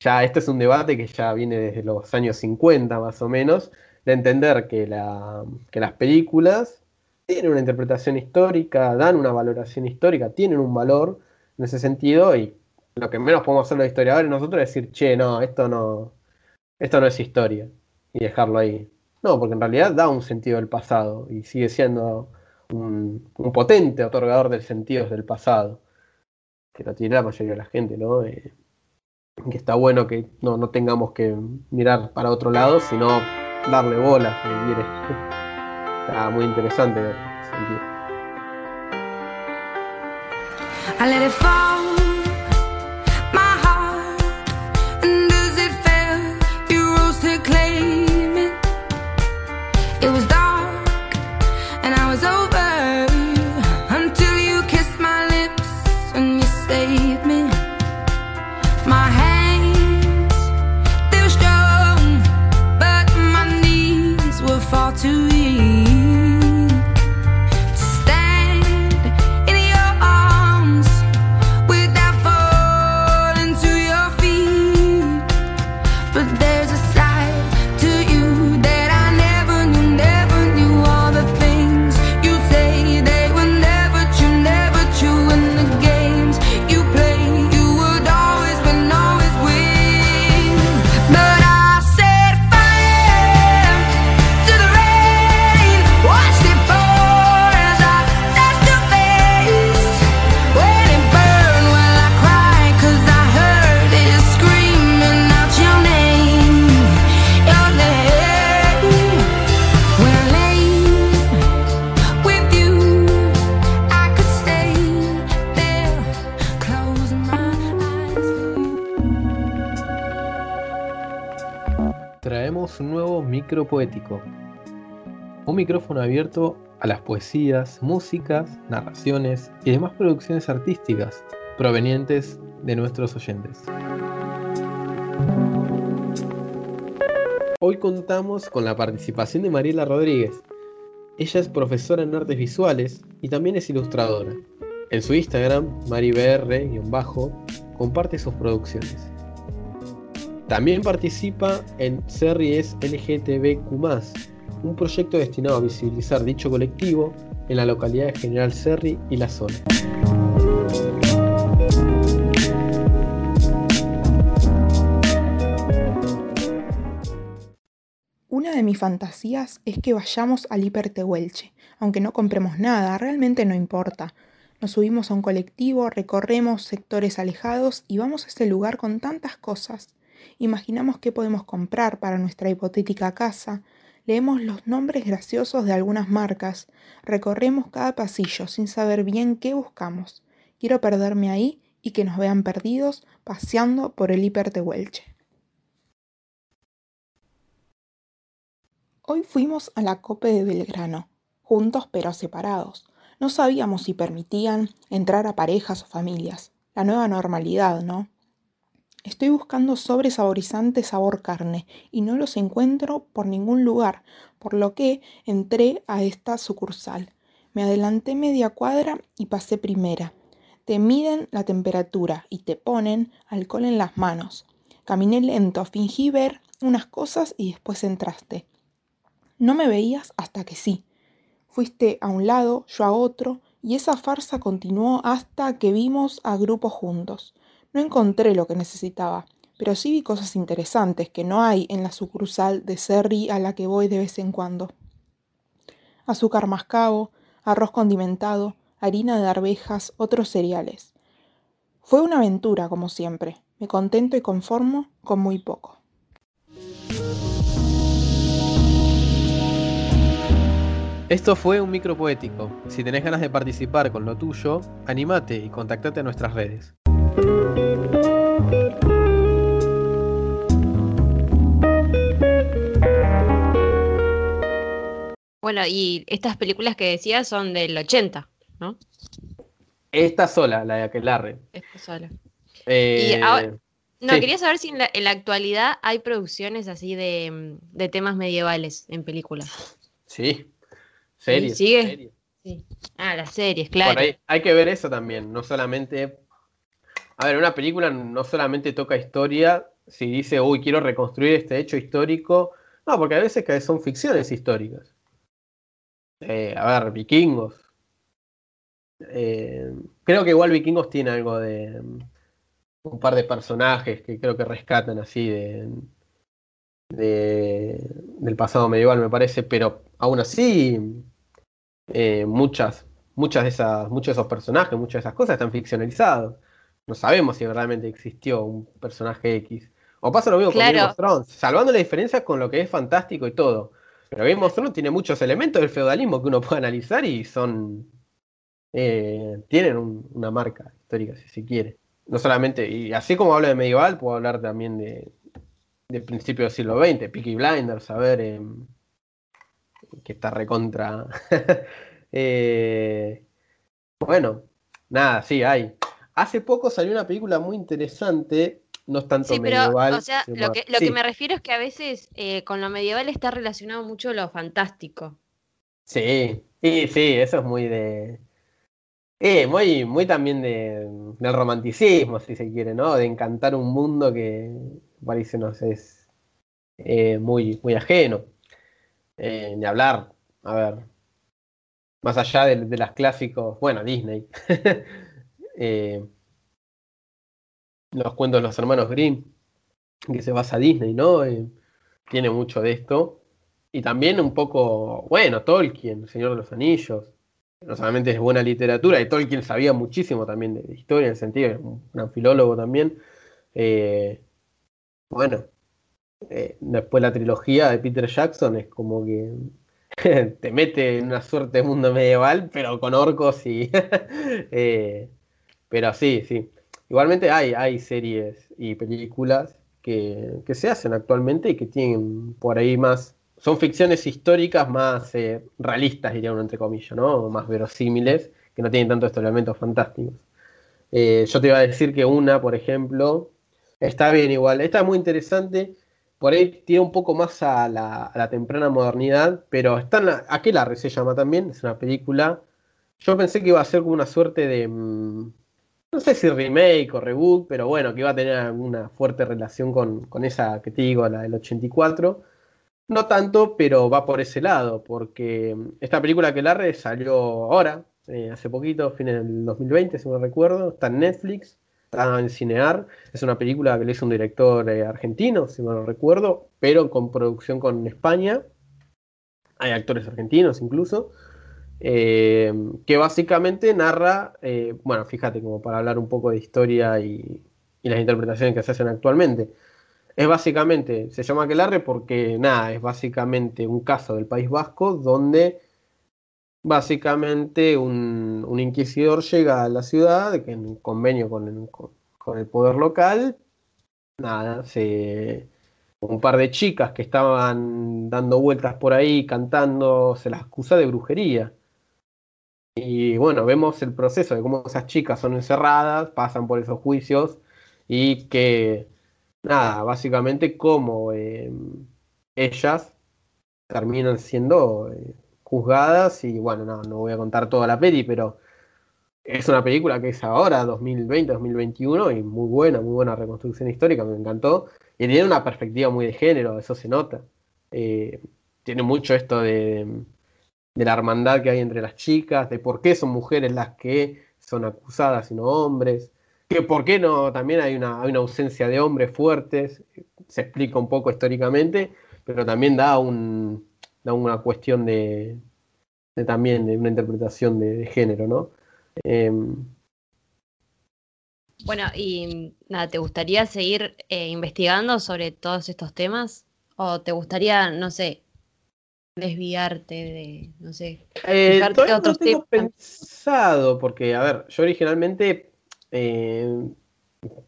ya este es un debate que ya viene desde los años 50 más o menos, de entender que, la, que las películas tienen una interpretación histórica, dan una valoración histórica, tienen un valor en ese sentido y lo que menos podemos hacer los historiadores nosotros es decir, che, no, esto no, esto no es historia y dejarlo ahí. No, porque en realidad da un sentido del pasado y sigue siendo un, potente otorgador de sentidos del pasado, que lo tiene la mayoría de la gente, ¿no? Eh, que está bueno que no, no, tengamos que mirar para otro lado, sino darle bola, está muy interesante. Micrófono abierto a las poesías, músicas, narraciones y demás producciones artísticas provenientes de nuestros oyentes. Hoy contamos con la participación de Mariela Rodríguez. Ella es profesora en artes visuales y también es ilustradora. En su Instagram, maribr-bajo, comparte sus producciones. También participa en Series LGTBQ, un proyecto destinado a visibilizar dicho colectivo en la localidad de General Serri y la zona. Una de mis fantasías es que vayamos al Hipertehuelche, aunque no compremos nada, realmente no importa. Nos subimos a un colectivo, recorremos sectores alejados y vamos a ese lugar con tantas cosas. Imaginamos qué podemos comprar para nuestra hipotética casa, leemos los nombres graciosos de algunas marcas, recorremos cada pasillo sin saber bien qué buscamos. Quiero perderme ahí y que nos vean perdidos paseando por el hipertehuelche. Hoy fuimos a la Cope de Belgrano, juntos pero separados. No sabíamos si permitían entrar a parejas o familias. La nueva normalidad, ¿no? Estoy buscando sobresaborizante sabor carne y no los encuentro por ningún lugar, por lo que entré a esta sucursal. Me adelanté media cuadra y pasé primera. Te miden la temperatura y te ponen alcohol en las manos. Caminé lento, fingí ver unas cosas y después entraste. No me veías hasta que sí. Fuiste a un lado, yo a otro, y esa farsa continuó hasta que vimos a grupos juntos. No encontré lo que necesitaba, pero sí vi cosas interesantes que no hay en la sucursal de Serri a la que voy de vez en cuando. Azúcar mascabo, arroz condimentado, harina de arvejas, otros cereales. Fue una aventura, como siempre. Me contento y conformo con muy poco. Esto fue un micro poético. Si tenés ganas de participar con lo tuyo, animate y contactate a nuestras redes. Bueno, y estas películas que decías son del 80, ¿no? Esta sola, la de Aquelarre. Esta sola. Eh, Y ahora- No, sí. quería saber si en la, en la actualidad hay producciones así de, de temas medievales en películas. Sí. Series. sigue. series. Sí. Ah, las series, claro. Por ahí hay que ver eso también, no solamente... A ver, una película no solamente toca historia, si dice, uy, quiero reconstruir este hecho histórico, no, porque a veces son ficciones históricas. Eh, a ver, vikingos. Eh, creo que igual vikingos tiene algo de... mm, Un par de personajes que creo que rescatan así de, de- del pasado medieval, me parece, pero aún así eh, muchas, muchas de esas, muchos de esos personajes, muchas de esas cosas están ficcionalizados. No sabemos si realmente existió un personaje X. O pasa lo mismo con. Game of Thrones, salvando la diferencia con lo que es fantástico y todo. Pero Game of Thrones tiene muchos elementos del feudalismo que uno puede analizar y son. eh, tienen un- una marca histórica, si se quiere. No solamente, y así como hablo de medieval, puedo hablar también de, del principio del siglo XX, Peaky Blinders, a ver, em, que está recontra. Eh, bueno, nada, sí, hay. Hace poco salió una película muy interesante, no es tanto Sí, pero, medieval. o sea, lo que, más- lo sí, que me refiero es que a veces eh, con lo medieval está relacionado mucho lo fantástico. Sí, sí, sí, eso es muy de. Eh, muy, muy también de, del romanticismo, si se quiere, ¿no? De encantar un mundo que parece nos es eh, muy, muy ajeno. Eh, ni hablar, a ver, más allá de, de las clásicos, bueno, Disney. Eh, los cuentos de los hermanos Grimm, que se basa Disney, ¿no? Eh, tiene mucho de esto. Y también un poco, bueno, Tolkien, Señor de los Anillos. No solamente es buena literatura, y Tolkien sabía muchísimo también de, historia, en el sentido, era un gran filólogo también. Eh, bueno, después la trilogía de Peter Jackson es como que te mete en una suerte de mundo medieval, pero con orcos y... pero sí, sí. Igualmente hay, hay series y películas que, que se hacen actualmente y que tienen por ahí más son ficciones históricas más eh, realistas, diría uno entre comillas, ¿no? Más verosímiles, que no tienen tanto estos elementos fantásticos. Eh, yo te iba a decir que una, por ejemplo, está bien igual, esta es muy interesante, por ahí tiene un poco más a la, la temprana modernidad, pero está en la, Aquelarre se llama también, es una película. Yo pensé que iba a ser como una suerte de, mm, no sé si remake o reboot, pero bueno, que iba a tener alguna fuerte relación con, esa que te digo, la del 84. No tanto, pero va por ese lado, porque esta película que Larre salió ahora, eh, hace poquito, fines del 2020, si no recuerdo, está en Netflix, está en Cinear, es una película que le hizo un director eh, argentino, si no recuerdo, pero con producción con España, hay actores argentinos incluso, eh, que básicamente narra, eh, bueno, fíjate, como para hablar un poco de historia y, las interpretaciones que se hacen actualmente. Es básicamente, se llama Aquelarre porque nada, es básicamente un caso del País Vasco donde básicamente un, un inquisidor llega a la ciudad, en convenio con el, con el poder local, nada, se, un par de chicas que estaban dando vueltas por ahí cantando, se las acusa de brujería. Y bueno, vemos el proceso de cómo esas chicas son encerradas, pasan por esos juicios y que nada, básicamente como eh, ellas terminan siendo eh, juzgadas y bueno, no, no voy a contar toda la peli, pero es una película que es ahora, 2020, 2021, y muy buena, muy buena reconstrucción histórica, me encantó. Y tiene una perspectiva muy de género, eso se nota. Eh, tiene mucho esto de, la hermandad que hay entre las chicas, de por qué son mujeres las que son acusadas y no hombres, que por qué no, también hay una, hay una ausencia de hombres fuertes, se explica un poco históricamente, pero también da, un, da una cuestión de, también de una interpretación de género, ¿no? Em, bueno, y nada, ¿te gustaría seguir eh, investigando sobre todos estos temas? ¿O te gustaría, no sé, desviarte de, no sé, eh, otros tengo pensado, porque, a ver, yo originalmente eh,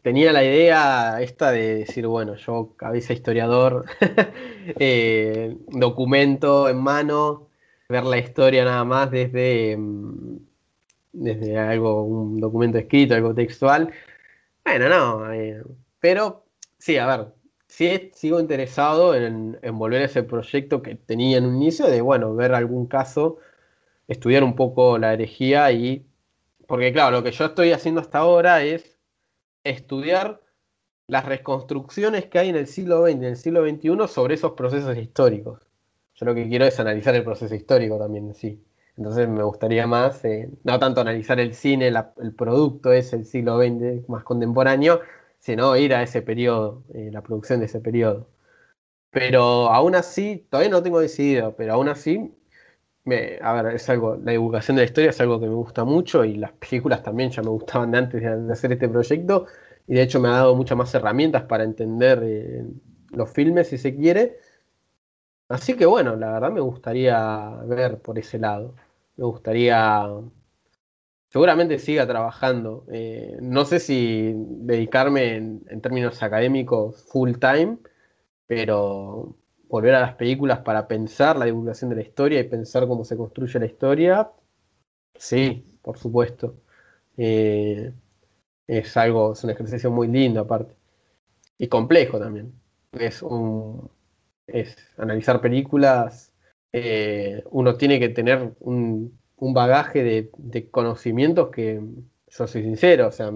tenía la idea esta de decir, bueno, yo cabeza historiador, documento en mano, ver la historia nada más desde em, desde algo, un documento escrito, algo textual. Bueno, no, eh, pero sí, a ver, sí sigo interesado en, volver a ese proyecto que tenía en un inicio, de, bueno, ver algún caso, estudiar un poco la herejía y, porque claro, lo que yo estoy haciendo hasta ahora es estudiar las reconstrucciones que hay en el siglo XX y en el siglo XXI sobre esos procesos históricos. Yo lo que quiero es analizar el proceso histórico también sí. Entonces me gustaría más, eh, no tanto analizar el cine, el producto es el siglo XX más contemporáneo, sino ir a ese periodo, eh, la producción de ese periodo. Pero aún así, todavía no tengo decidido, pero aún así, me, es algo, la divulgación de la historia es algo que me gusta mucho y las películas también ya me gustaban de antes de, hacer este proyecto y de hecho me ha dado muchas más herramientas para entender eh, los filmes si se quiere. Así que bueno, la verdad me gustaría ver por ese lado me gustaría, seguramente siga trabajando. Eh, no sé si dedicarme en, términos académicos full time, pero volver a las películas para pensar la divulgación de la historia y pensar cómo se construye la historia, sí, por supuesto. Eh, es algo, es un ejercicio muy lindo aparte. Y complejo también. Es un es analizar películas eh, uno tiene que tener un, bagaje de, conocimientos que, yo soy sincero, o sea,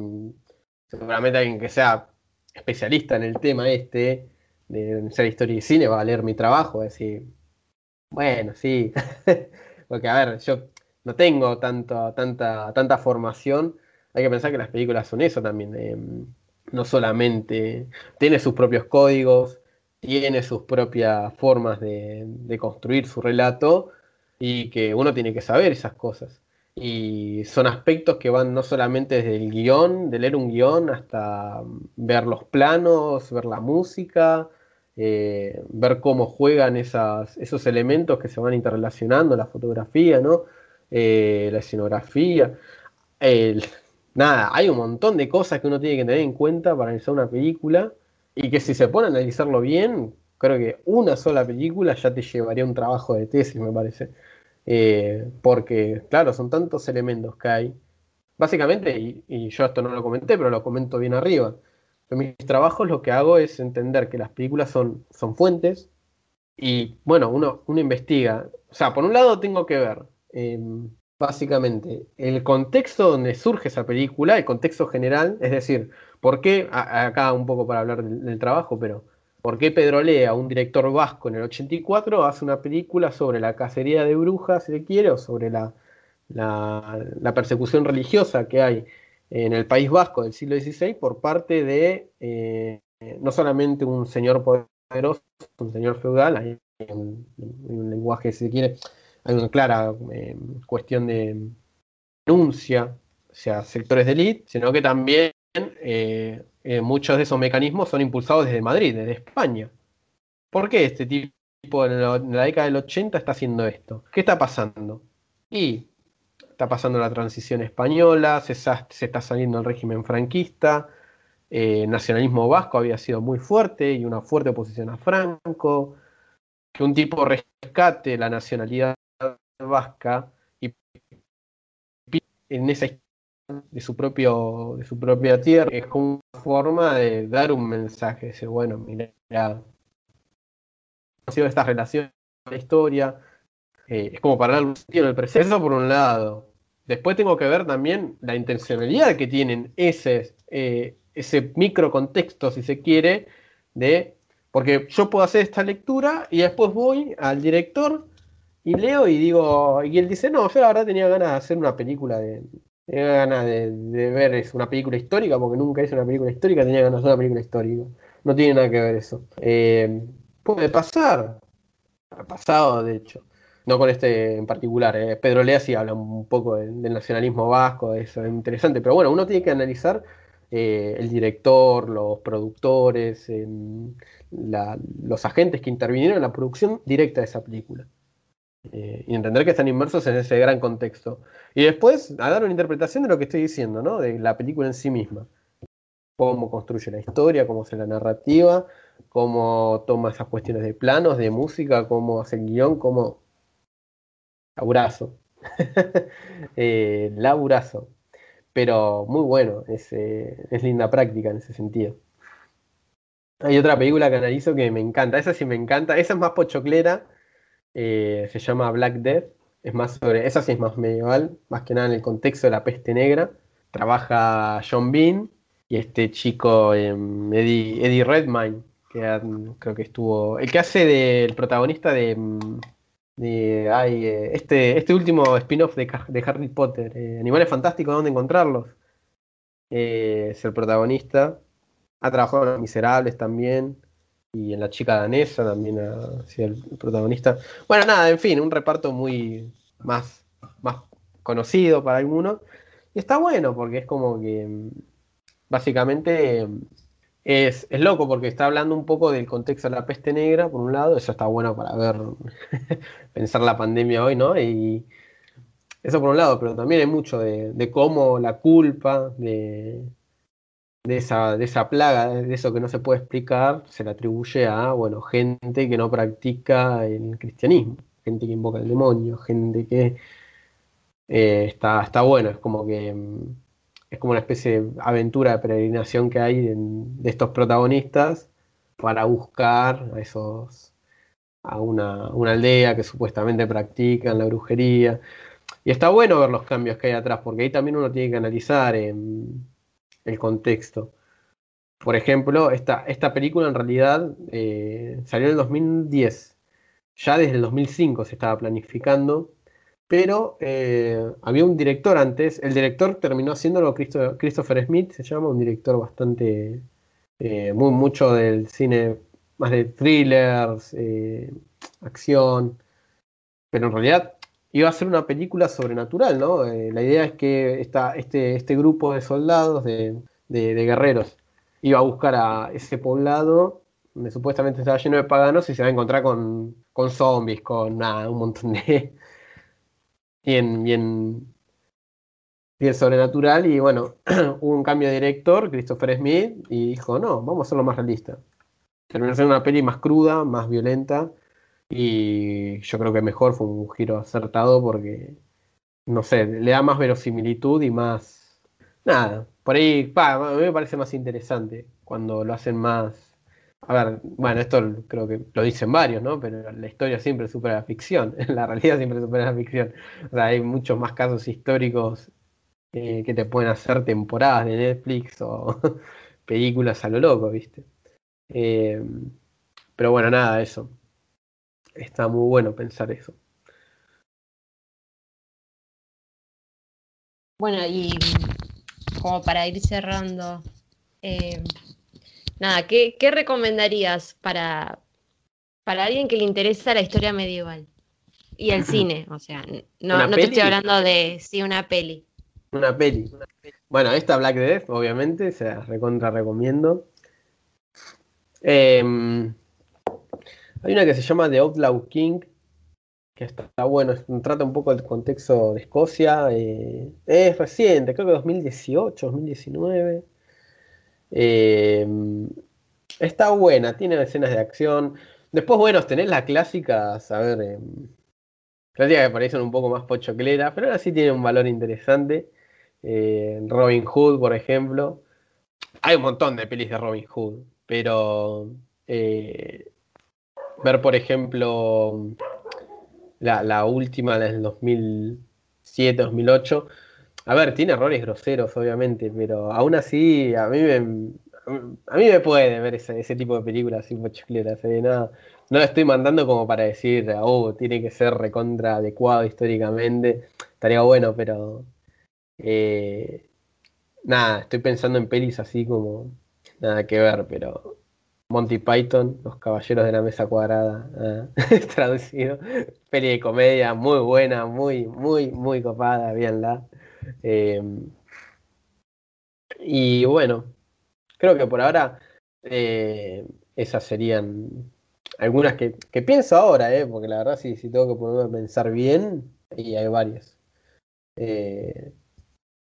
seguramente alguien que sea especialista en el tema este, de ser historia y cine, va a leer mi trabajo, a decir, bueno, sí, porque a ver, yo no tengo tanto, tanta, tanta formación, hay que pensar que las películas son eso también, eh, no solamente, tiene sus propios códigos, tiene sus propias formas de, construir su relato y que uno tiene que saber esas cosas. Y son aspectos que van no solamente desde el guion, de leer un guion, hasta ver los planos, ver la música, eh, ver cómo juegan esas, esos elementos que se van interrelacionando, la fotografía, ¿no? Eh, la escenografía. nada, hay un montón de cosas que uno tiene que tener en cuenta para realizar una película y que si se pone a analizarlo bien, creo que una sola película ya te llevaría un trabajo de tesis, me parece. Eh, porque, claro, son tantos elementos que hay. Básicamente, y, yo esto no lo comenté, pero lo comento bien arriba. En mis trabajos lo que hago es entender que las películas son, son fuentes y, bueno, uno, uno investiga. O sea, por un lado tengo que ver, em, básicamente, el contexto donde surge esa película, el contexto general, es decir, ¿Por qué, acá un poco para hablar del, trabajo, pero ¿por qué Pedro Lea, un director vasco en el 84, hace una película sobre la cacería de brujas, si se quiere, o sobre la, la, persecución religiosa que hay en el País Vasco del siglo XVI por parte de eh, no solamente un señor poderoso, un señor feudal, hay un, lenguaje, si se quiere, hay una clara eh, cuestión de denuncia hacia sectores de élite, sino que también eh, eh, muchos de esos mecanismos son impulsados desde Madrid, desde España. ¿Por qué este tipo en la, década del 80 está haciendo esto? ¿Qué está pasando? Y está pasando la transición española, se, está saliendo el régimen franquista, el eh, nacionalismo vasco había sido muy fuerte y una fuerte oposición a Franco, que un tipo rescate la nacionalidad vasca y en esa de su, propio, de su propia tierra. Es como una forma de dar un mensaje, decir, bueno, mira, ha sido esta relación la historia, eh, es como para dar un sentido en el presente. Eso por un lado. después tengo que ver también la intencionalidad que tienen ese, eh, ese micro contexto, si se quiere, de. Porque yo puedo hacer esta lectura y después voy al director y leo y digo. Y él dice: No, yo la verdad tenía ganas de hacer una película de. Tenía ganas de, ver una película histórica, porque nunca hice una película histórica, tenía ganas de una película histórica. No tiene nada que ver eso. Eh, puede pasar. Ha pasado, de hecho no con este en particular. Eh. Pedro Lea sí habla un poco del, nacionalismo vasco, eso es interesante, pero bueno, uno tiene que analizar eh, el director, los productores, los agentes que intervinieron en la producción directa de esa película. Eh, y entender que están inmersos en ese gran contexto. Y después a dar una interpretación de lo que estoy diciendo, ¿no? de la película en sí misma. Cómo construye la historia, cómo hace la narrativa, cómo toma esas cuestiones de planos, de música, cómo hace el guion, cómo laburazo. eh, laburazo. Pero muy bueno, es, eh, es, linda práctica en ese sentido. Hay otra película que analizo que me encanta, esa sí me encanta, esa es más pochoclera, eh, se llama Black Death, es más sobre, esa sí es más medieval, más que nada en el contexto de la peste negra. Trabaja John Bean y este chico em, Eddie, Eddie Redmayne, que creo que estuvo, el que hace del protagonista de em, hay, eh, este, este último spin-off de, Harry Potter, eh, Animales Fantásticos, ¿dónde encontrarlos? Es el protagonista. Ha trabajado en Miserables también. Y en La Chica Danesa también ha sido el protagonista. Bueno, nada, en fin, un reparto muy más, más conocido para algunos. Y está bueno porque es como que mm, básicamente es, loco porque está hablando un poco del contexto de la peste negra, por un lado, eso está bueno para ver, pensar la pandemia hoy, ¿no? Y eso por un lado, pero también hay mucho de, cómo la culpa de, de, esa, de esa plaga, de eso que no se puede explicar, se le atribuye a, bueno, gente que no practica el cristianismo, gente que invoca el demonio, gente que eh, está, está bueno, es como que mm, es como una especie de aventura de peregrinación que hay de estos protagonistas para buscar a esos a una, aldea que supuestamente practican la brujería. Y está bueno ver los cambios que hay atrás, porque ahí también uno tiene que analizar el contexto. Por ejemplo, esta, esta película en realidad eh, salió en el 2010. Ya desde el 2005 se estaba planificando pero eh, había un director antes, el director terminó haciéndolo Christopher Smith, se llama, un director bastante, eh, muy mucho del cine, más de thrillers, acción, pero en realidad iba a ser una película sobrenatural, ¿no? la idea es que esta, este, este grupo de soldados, de, guerreros, iba a buscar a ese poblado donde supuestamente estaba lleno de paganos y se va a encontrar con, con zombies, con nada, un montón de, bien, bien, bien sobrenatural. Y bueno, hubo un cambio de director, Christopher Smith, y dijo, no, vamos a hacerlo más realista. Terminó siendo una peli más cruda, más violenta. Y yo creo que mejor fue un giro acertado porque, no sé, le da más verosimilitud y más... Nada, por ahí, a mí me parece más interesante cuando lo hacen más a ver, bueno, esto creo que lo dicen varios, ¿no? Pero la historia siempre supera la ficción, la realidad siempre supera la ficción. O sea, hay muchos más casos históricos eh, que te pueden hacer temporadas de Netflix o películas a lo loco, ¿viste? Eh, pero bueno, nada, eso. Está muy bueno pensar eso. Bueno, y como para ir cerrando, eh, nada, ¿qué, recomendarías para, para alguien que le interesa la historia medieval? Y el cine, o sea, no, te estoy hablando de, sí, una peli. Una peli. Bueno, esta Black Death, obviamente, se recontra recomiendo. Em, hay una que se llama The Outlaw King, que está, bueno, trata un poco del contexto de Escocia. Eh, es reciente, creo que 2018, 2019. Eh, está buena, tiene escenas de acción. Después, bueno, tenés las clásicas, a ver, eh, clásicas que parecen un poco más pochocleras, pero ahora sí tiene un valor interesante. Eh, Robin Hood, por ejemplo. Hay un montón de pelis de Robin Hood, pero eh, ver, por ejemplo, la, última, la del 2000, 2007, 2008. A ver, tiene errores groseros, obviamente, pero aún así a mí me, a mí me puede ver ese, tipo de películas así pochocleras. ¿eh? No, no estoy mandando como para decir, oh, tiene que ser recontra adecuado históricamente. Estaría bueno, pero. Eh, nada, estoy pensando en pelis así como. Nada que ver, pero. Monty Python, Los Caballeros de la Mesa Cuadrada, ah, traducido. Peli de comedia muy buena, muy, muy, muy copada, véanla. Eh, y bueno, creo que por ahora eh, esas serían algunas que, pienso ahora, eh, porque la verdad si, si tengo que ponerme a pensar bien, y hay varias. Eh,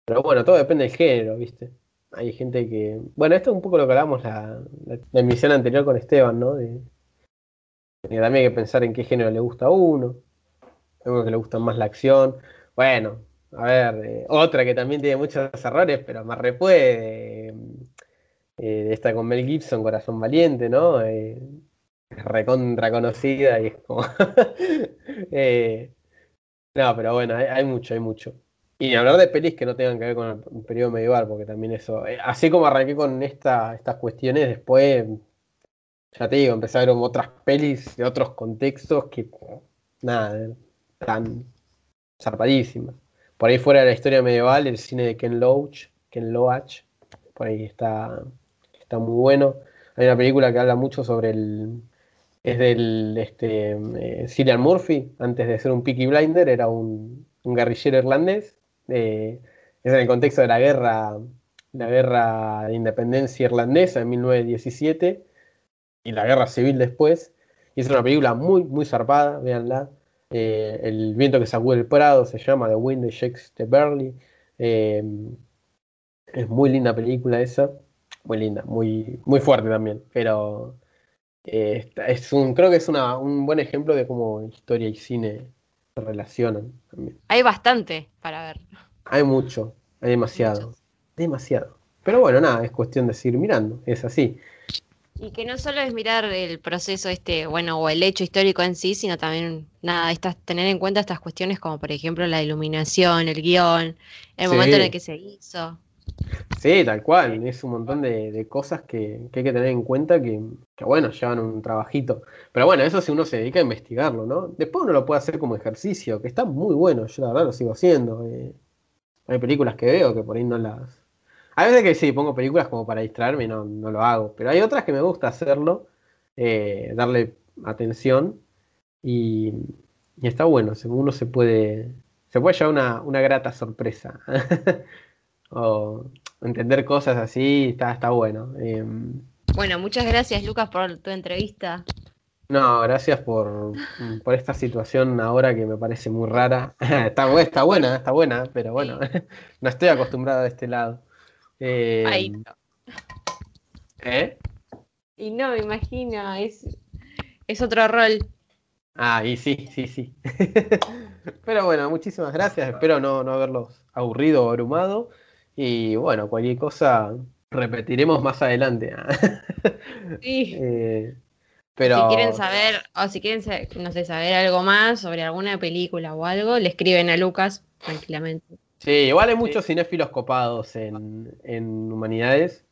pero bueno, todo depende del género, ¿viste? Hay gente que... Bueno, esto es un poco lo que hablamos la, emisión anterior con Esteban, ¿no? También hay que pensar en qué género le gusta a uno. Algo que le gusta más la acción. Bueno, a ver, eh, otra que también tiene muchos errores, pero más repuede. Eh, esta con Mel Gibson, Corazón Valiente, ¿no? Eh, recontra conocida y es como. Eh, no, pero bueno, hay, mucho, hay mucho. Y hablar de pelis que no tengan que ver con el periodo medieval, porque también eso. Eh, así como arranqué con esta, estas cuestiones, después, ya te digo, empecé a ver otras pelis de otros contextos que, nada, tan zarpadísimas. Por ahí fuera de la historia medieval, el cine de Ken Loach, Ken Loach, por ahí está, está muy bueno. Hay una película que habla mucho sobre el, es del este, eh, Cillian Murphy, antes de ser un Peaky Blinder, era un, guerrillero irlandés. Eh, es en el contexto de la guerra, la guerra de independencia irlandesa en 1917 y la guerra civil después. Y es una película muy, muy zarpada, véanla. Eh, el viento que sacude el Prado se llama The Wind Shakes the Burley. es muy linda película esa, muy linda, muy, muy fuerte también, pero eh, es un, creo que es un buen ejemplo de cómo historia y cine se relacionan también. Hay bastante para ver. Hay mucho, hay demasiado. Demasiado. Pero bueno, nada, es cuestión de seguir mirando, es así. Y que no solo es mirar el proceso este, bueno, o el hecho histórico en sí, sino también, nada, estas, tener en cuenta estas cuestiones como por ejemplo la iluminación, el guion, el momento en el que se hizo. Sí, tal cual. Es un montón de, cosas que, hay que tener en cuenta que, bueno, llevan un trabajito. Pero bueno, eso si uno se dedica a investigarlo, ¿no? Después uno lo puede hacer como ejercicio, que está muy bueno. Yo la verdad lo sigo haciendo. Eh. hay películas que veo que por ahí no las... Hay veces que sí, pongo películas como para distraerme y no, no lo hago. Pero hay otras que me gusta hacerlo, eh, darle atención y, está bueno. Uno se puede, se puede llevar una, una grata sorpresa. o entender cosas así, está, está bueno. Em, bueno, muchas gracias Lucas por tu entrevista. No, gracias por, por esta situación ahora que me parece muy rara. está, está buena, está buena, pero bueno, no estoy acostumbrado a este lado. Ahí em, ¿Eh? Y no, me imagino, es, es otro rol. Ah, y sí, sí, sí. pero bueno, muchísimas gracias. Espero no, no haberlos aburrido o abrumado. Y bueno, cualquier cosa repetiremos más adelante. sí. Eh, pero... Si quieren saber, o si quieren, no sé, saber algo más sobre alguna película o algo, le escriben a Lucas tranquilamente. Sí, igual hay muchos cinéfilos copados en, en, Humanidades.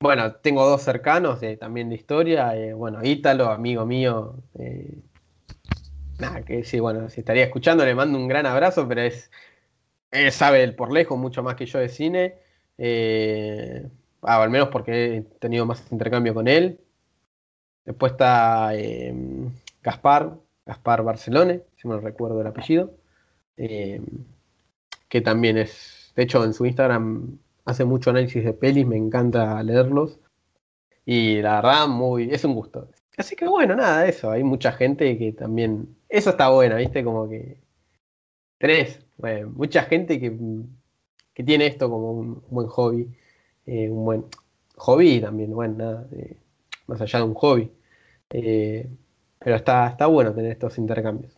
Bueno, tengo dos cercanos también de historia. Eh, bueno, Ítalo, amigo mío. Eh, nada, que sí, bueno, si estaría escuchando, le mando un gran abrazo, pero es él sabe por lejos mucho más que yo de cine. Eh, ah, al menos porque he tenido más intercambio con él. Después está eh, Gaspar, Gaspar Barcelone, si me lo recuerdo el apellido. Eh, que también es, de hecho en su Instagram hace mucho análisis de pelis, me encanta leerlos. Y la verdad, muy, es un gusto. Así que bueno, nada, eso. Hay mucha gente que también. Eso está bueno, ¿viste? Como que. Mucha gente que, tiene esto como un buen hobby, eh, un buen hobby también, bueno, nada, eh, más allá de un hobby. Eh, pero está, está bueno tener estos intercambios.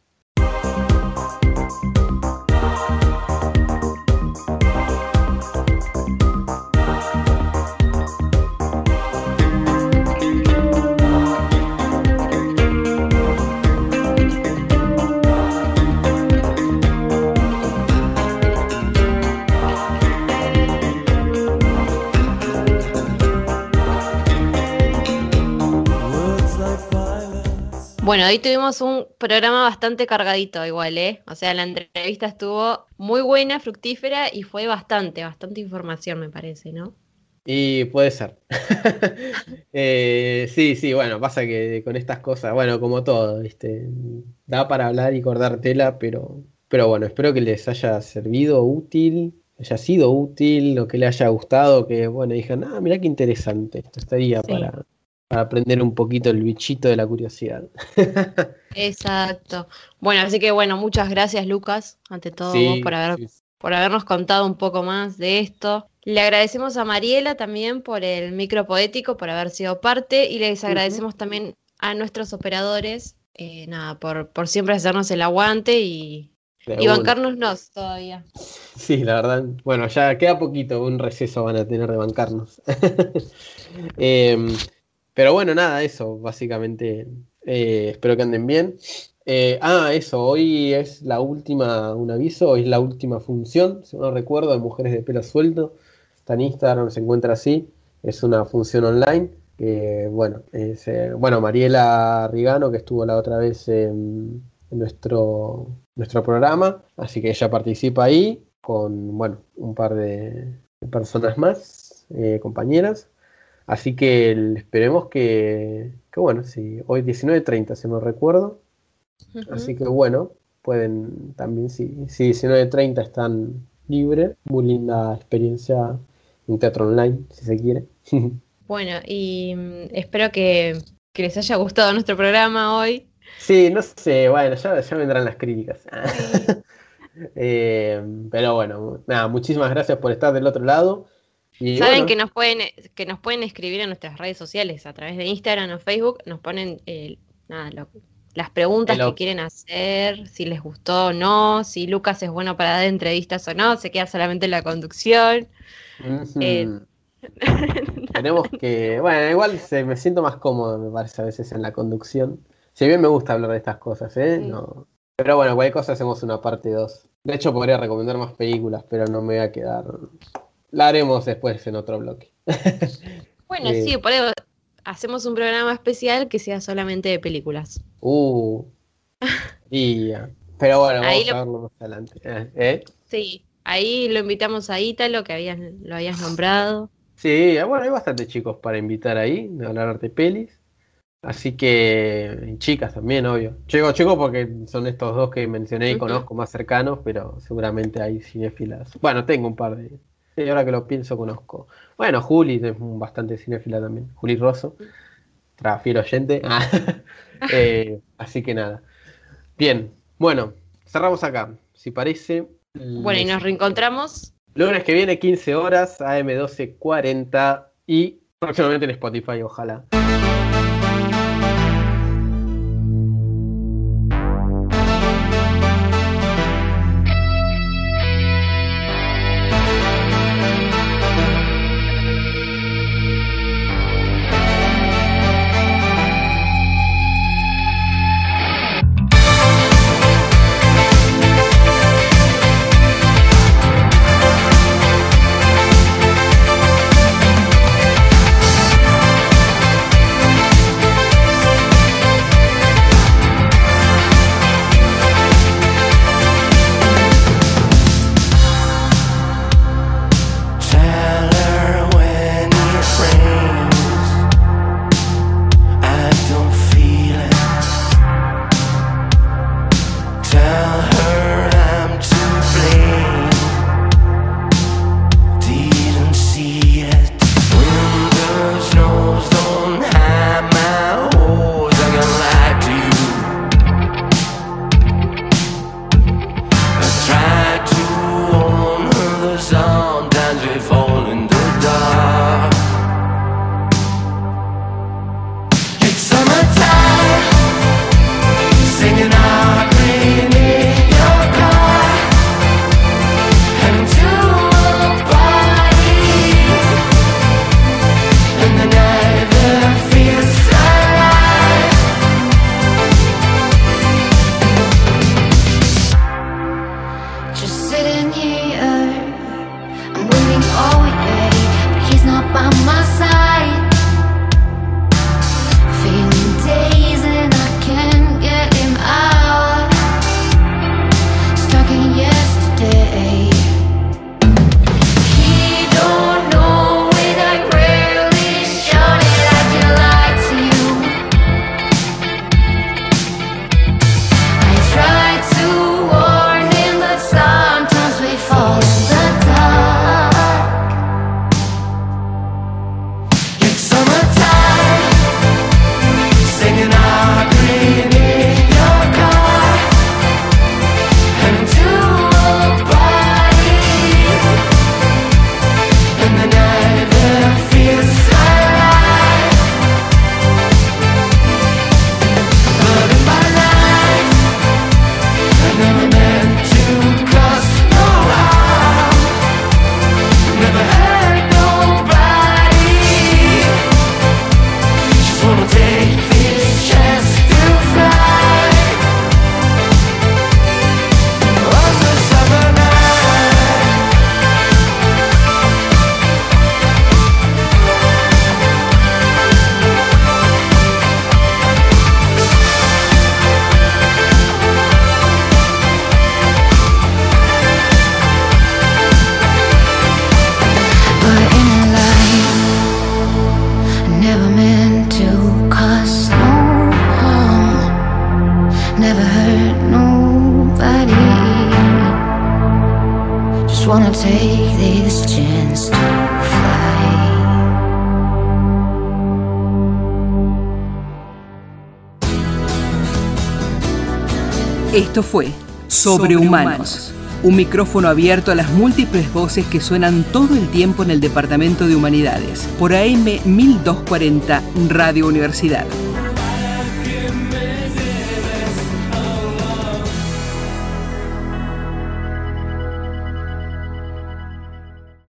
Bueno, hoy tuvimos un programa bastante cargadito igual, ¿eh? O sea, la entrevista estuvo muy buena, fructífera y fue bastante, bastante información me parece, ¿no? Y puede ser. Eh, sí, sí, bueno, pasa que con estas cosas, bueno, como todo, ¿viste? Da para hablar y cortar tela, pero, pero bueno, espero que les haya servido útil, haya sido útil, o que les haya gustado, que bueno, dijeron, ah, mira qué interesante, esto estaría para, para aprender un poquito el bichito de la curiosidad. Exacto. Bueno, así que bueno, muchas gracias Lucas, ante todo por, haber, por habernos contado un poco más de esto. Le agradecemos a Mariela también por el micro poético, por haber sido parte, y les agradecemos también a nuestros operadores, eh, nada, por, por siempre hacernos el aguante y, y bancarnos todavía. Sí, la verdad, bueno, ya queda poquito, un receso van a tener de bancarnos. Em, pero bueno, nada, eso, básicamente. Eh, espero que anden bien. Eh, ah, eso, hoy es la última, un aviso, hoy es la última función, si no recuerdo, de Mujeres de Pelo Suelto en Instagram, se encuentra así. Es una función online. bueno, eh, bueno, Mariela Rigano, que estuvo la otra vez en, nuestro, nuestro programa, así que ella participa ahí con, bueno, un par de, personas más, eh, compañeras. Así que esperemos que, que bueno, si hoy 19.30, si no recuerdo. Así que bueno, pueden también, si, si 19.30 están libres, muy linda experiencia un teatro online, si se quiere. Bueno, y mm, espero que, les haya gustado nuestro programa hoy. Sí, no sé, bueno, ya, vendrán las críticas. Eh, pero bueno, nada, muchísimas gracias por estar del otro lado. Saben que nos pueden que nos pueden escribir en nuestras redes sociales a través de Instagram o Facebook, nos ponen eh, nada, las preguntas que quieren hacer, si les gustó o no, si Lucas es bueno para dar entrevistas o no, se queda solamente en la conducción. Eh, Tenemos que, bueno, igual se, me siento más cómodo, me parece, a veces en la conducción. Si bien me gusta hablar de estas cosas, ¿eh? No. Pero bueno, cualquier cosa hacemos una parte 2. De hecho, podría recomendar más películas, pero no me voy a quedar. La haremos después en otro bloque. bueno, eh, sí, hacemos un programa especial que sea solamente de películas. Uh. Pero bueno, vamos a verlo más adelante. ¿Eh? Sí, Ahí lo invitamos a Ítalo, que habías, lo habías nombrado. Sí, bueno, hay bastantes chicos para invitar ahí, a hablar de pelis. Así que, chicas también, obvio. Chico, chicos, porque son estos dos que mencioné y conozco más cercanos, pero seguramente hay cinéfilas. Bueno, tengo un par de. Y ahora que lo pienso, conozco. Bueno, Juli es bastante cinéfila también. Juli Rosso, fiel oyente. Eh, así que nada. Bien, bueno, cerramos acá. Si parece, bueno, y nos reencontramos. Lunes que viene, 15 horas, AM1240 y próximamente en Spotify, ojalá. Esto fue Sobrehumanos. Un micrófono abierto a las múltiples voces que suenan todo el tiempo en el Departamento de Humanidades. Por AM 1240 Radio Universidad.